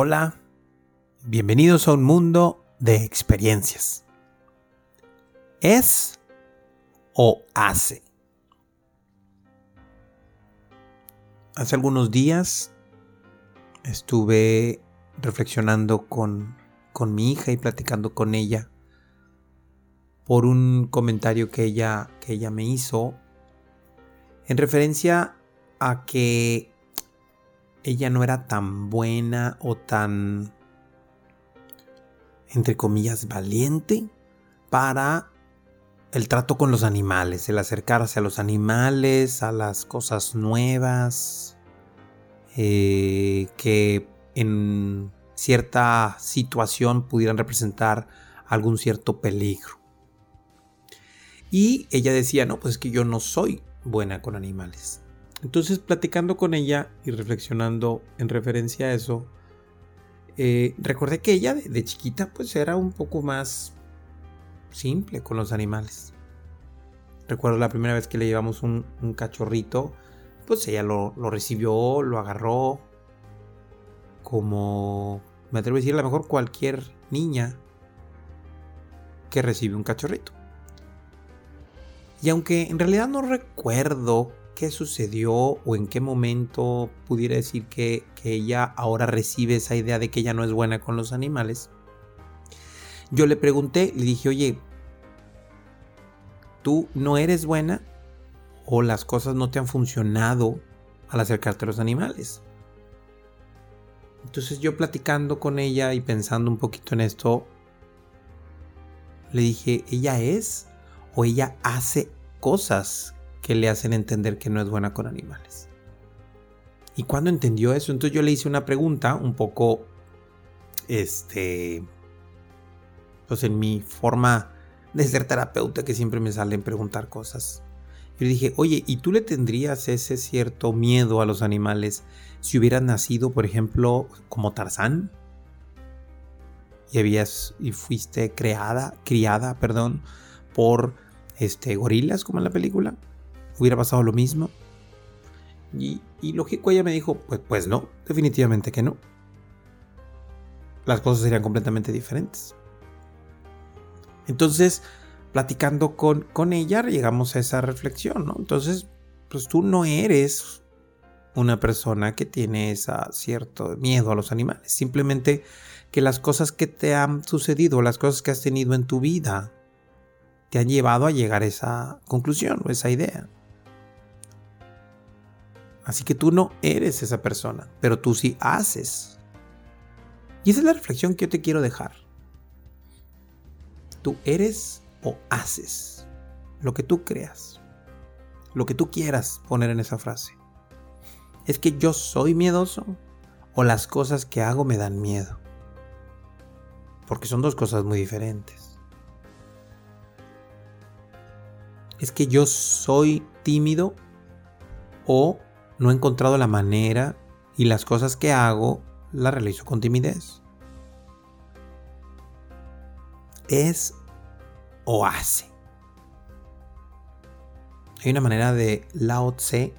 Hola, bienvenidos a un mundo de experiencias. ¿Es o hace? Hace algunos días estuve reflexionando con, con mi hija y platicando con ella por un comentario que ella, que ella me hizo en referencia a que ella no era tan buena o tan, entre comillas, valiente para el trato con los animales, el acercarse a los animales, a las cosas nuevas, eh, que en cierta situación pudieran representar algún cierto peligro. Y ella decía, no, pues es que yo no soy buena con animales. Entonces, platicando con ella y reflexionando en referencia a eso, eh, recordé que ella de, chiquita pues era un poco más simple con los animales. Recuerdo la primera vez que le llevamos un, cachorrito, pues ella lo, lo, recibió, lo agarró, como me atrevo a decir, a lo mejor cualquier niña que recibe un cachorrito. Y aunque en realidad no recuerdo qué sucedió o en qué momento pudiera decir que, ella ahora recibe esa idea de que ella no es buena con los animales, yo le pregunté, le dije, oye, ¿tú no eres buena o las cosas no te han funcionado al acercarte a los animales? Entonces yo platicando con ella y pensando un poquito en esto, le dije, ¿ella es o ella hace cosas que le hacen entender que no es buena con animales. Y cuando entendió eso, entonces yo le hice una pregunta un poco, este, pues en mi forma de ser terapeuta que siempre me salen preguntar cosas. Yo le dije, oye, ¿y tú le tendrías ese cierto miedo a los animales si hubieras nacido, por ejemplo, como Tarzán? Y habías y fuiste creada, criada, perdón, por este gorilas como en la película hubiera pasado lo mismo. Y, lógico, ella me dijo, pues, pues no, definitivamente que no. Las cosas serían completamente diferentes. Entonces, platicando con, con ella, llegamos a esa reflexión, ¿no? Entonces, pues tú no eres una persona que tiene esa cierto miedo a los animales. Simplemente que las cosas que te han sucedido, las cosas que has tenido en tu vida, te han llevado a llegar a esa conclusión o esa idea. Así que tú no eres esa persona, pero tú sí haces. Y esa es la reflexión que yo te quiero dejar. Tú eres o haces lo que tú creas, lo que tú quieras poner en esa frase. Es que yo soy miedoso o las cosas que hago me dan miedo. Porque son dos cosas muy diferentes. Es que yo soy tímido o no he encontrado la manera y las cosas que hago las realizo con timidez. Es o hace. Hay una manera de Lao Tse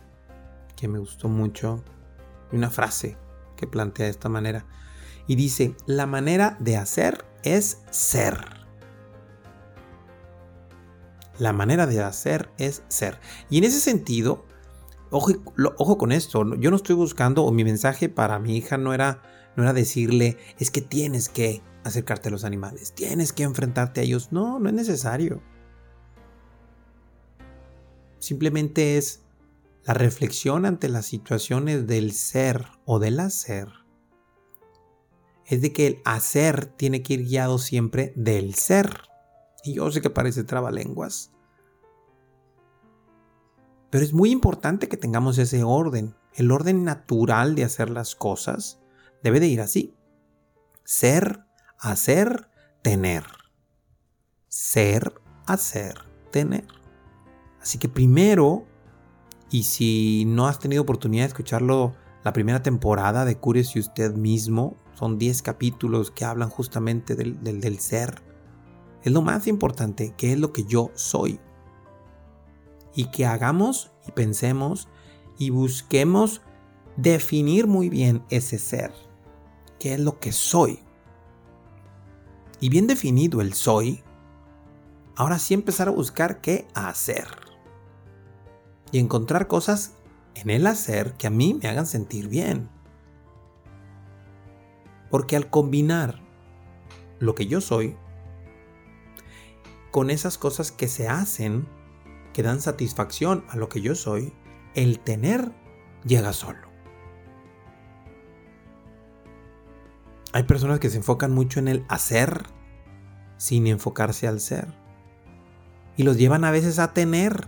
que me gustó mucho, una frase que plantea de esta manera. Y dice, la manera de hacer es ser. La manera de hacer es ser. Y en ese sentido, Ojo, con esto, yo no estoy buscando, o mi mensaje para mi hija no era, no era decirle, es que tienes que acercarte a los animales, tienes que enfrentarte a ellos. No, no es necesario. Simplemente es la reflexión ante las situaciones del ser o del hacer. Es de que el hacer tiene que ir guiado siempre del ser. Y yo sé que parece trabalenguas, pero es muy importante que tengamos ese orden. El orden natural de hacer las cosas debe de ir así. Ser, hacer, tener. Ser, hacer, tener. Así que primero, y si no has tenido oportunidad de escucharlo, la primera temporada de Cúrese usted mismo, son 10 capítulos que hablan justamente del, del, del ser. Es lo más importante, que es lo que yo soy y que hagamos y pensemos y busquemos definir muy bien ese ser. qué es lo que soy. Y bien definido el soy, ahora sí empezar a buscar qué hacer. Y encontrar cosas en el hacer que a mí me hagan sentir bien. Porque al combinar lo que yo soy con esas cosas que se hacen, que dan satisfacción a lo que yo soy, el tener llega solo. Hay personas que se enfocan mucho en el hacer sin enfocarse al ser. Y los llevan a veces a tener.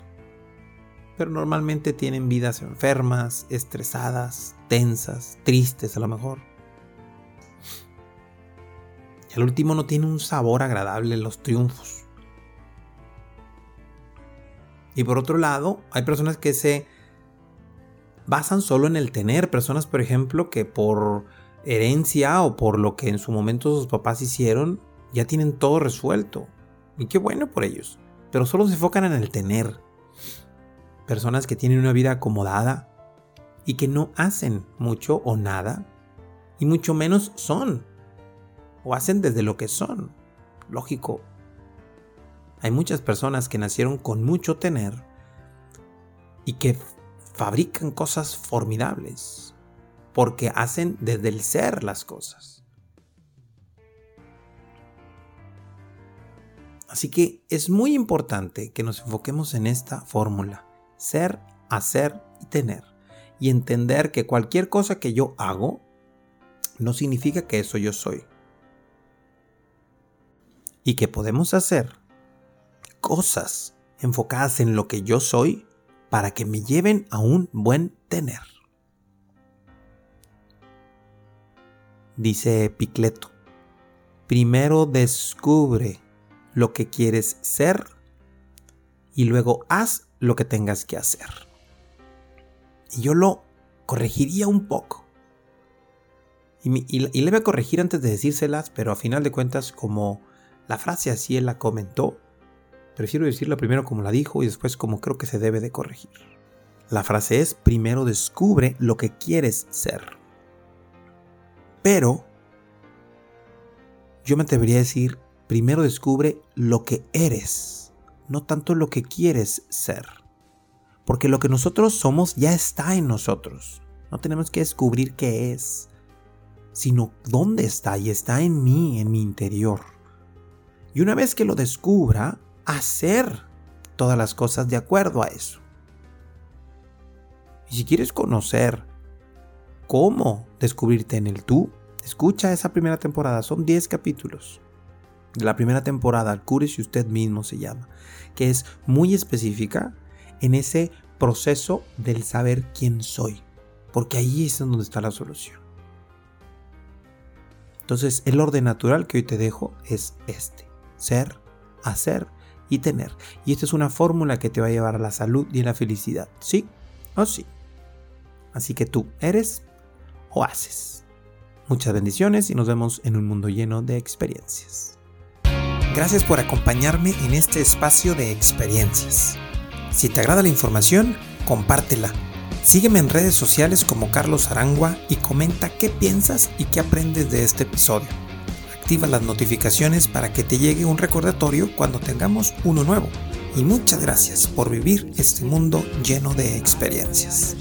Pero normalmente tienen vidas enfermas, estresadas, tensas, tristes a lo mejor. Y al último no tiene un sabor agradable los triunfos. Y por otro lado, hay personas que se basan solo en el tener. Personas, por ejemplo, que por herencia o por lo que en su momento sus papás hicieron, ya tienen todo resuelto. Y qué bueno por ellos. Pero solo se enfocan en el tener. Personas que tienen una vida acomodada y que no hacen mucho o nada. Y mucho menos son. O hacen desde lo que son. Lógico. Hay muchas personas que nacieron con mucho tener y que fabrican cosas formidables porque hacen desde el ser las cosas. Así que es muy importante que nos enfoquemos en esta fórmula, ser, hacer y tener, y entender que cualquier cosa que yo hago no significa que eso yo soy. Y que podemos hacer cosas enfocadas en lo que yo soy para que me lleven a un buen tener. Dice Picleto, primero descubre lo que quieres ser y luego haz lo que tengas que hacer. Y yo lo corregiría un poco. Y, le voy a corregir antes de decírselas, pero a final de cuentas, como la frase así él la comentó, Prefiero decirla primero como la dijo y después como creo que se debe de corregir. La frase es, primero descubre lo que quieres ser. Pero, yo me atrevería a decir, primero descubre lo que eres, no tanto lo que quieres ser. Porque lo que nosotros somos ya está en nosotros. No tenemos que descubrir qué es, sino dónde está y está en mí, en mi interior. Y una vez que lo descubra, hacer todas las cosas de acuerdo a eso. Y si quieres conocer cómo descubrirte en el tú, escucha esa primera temporada. Son 10 capítulos. De la primera temporada, si usted mismo se llama, que es muy específica en ese proceso del saber quién soy. Porque ahí es donde está la solución. Entonces, el orden natural que hoy te dejo es este. Ser, hacer y tener. Y esta es una fórmula que te va a llevar a la salud y a la felicidad. ¿Sí o sí? Así que tú eres o haces. Muchas bendiciones y nos vemos en un mundo lleno de experiencias. Gracias por acompañarme en este espacio de experiencias. Si te agrada la información, compártela. Sígueme en redes sociales como Carlos Arangua y comenta qué piensas y qué aprendes de este episodio activa las notificaciones para que te llegue un recordatorio cuando tengamos uno nuevo. Y muchas gracias por vivir este mundo lleno de experiencias.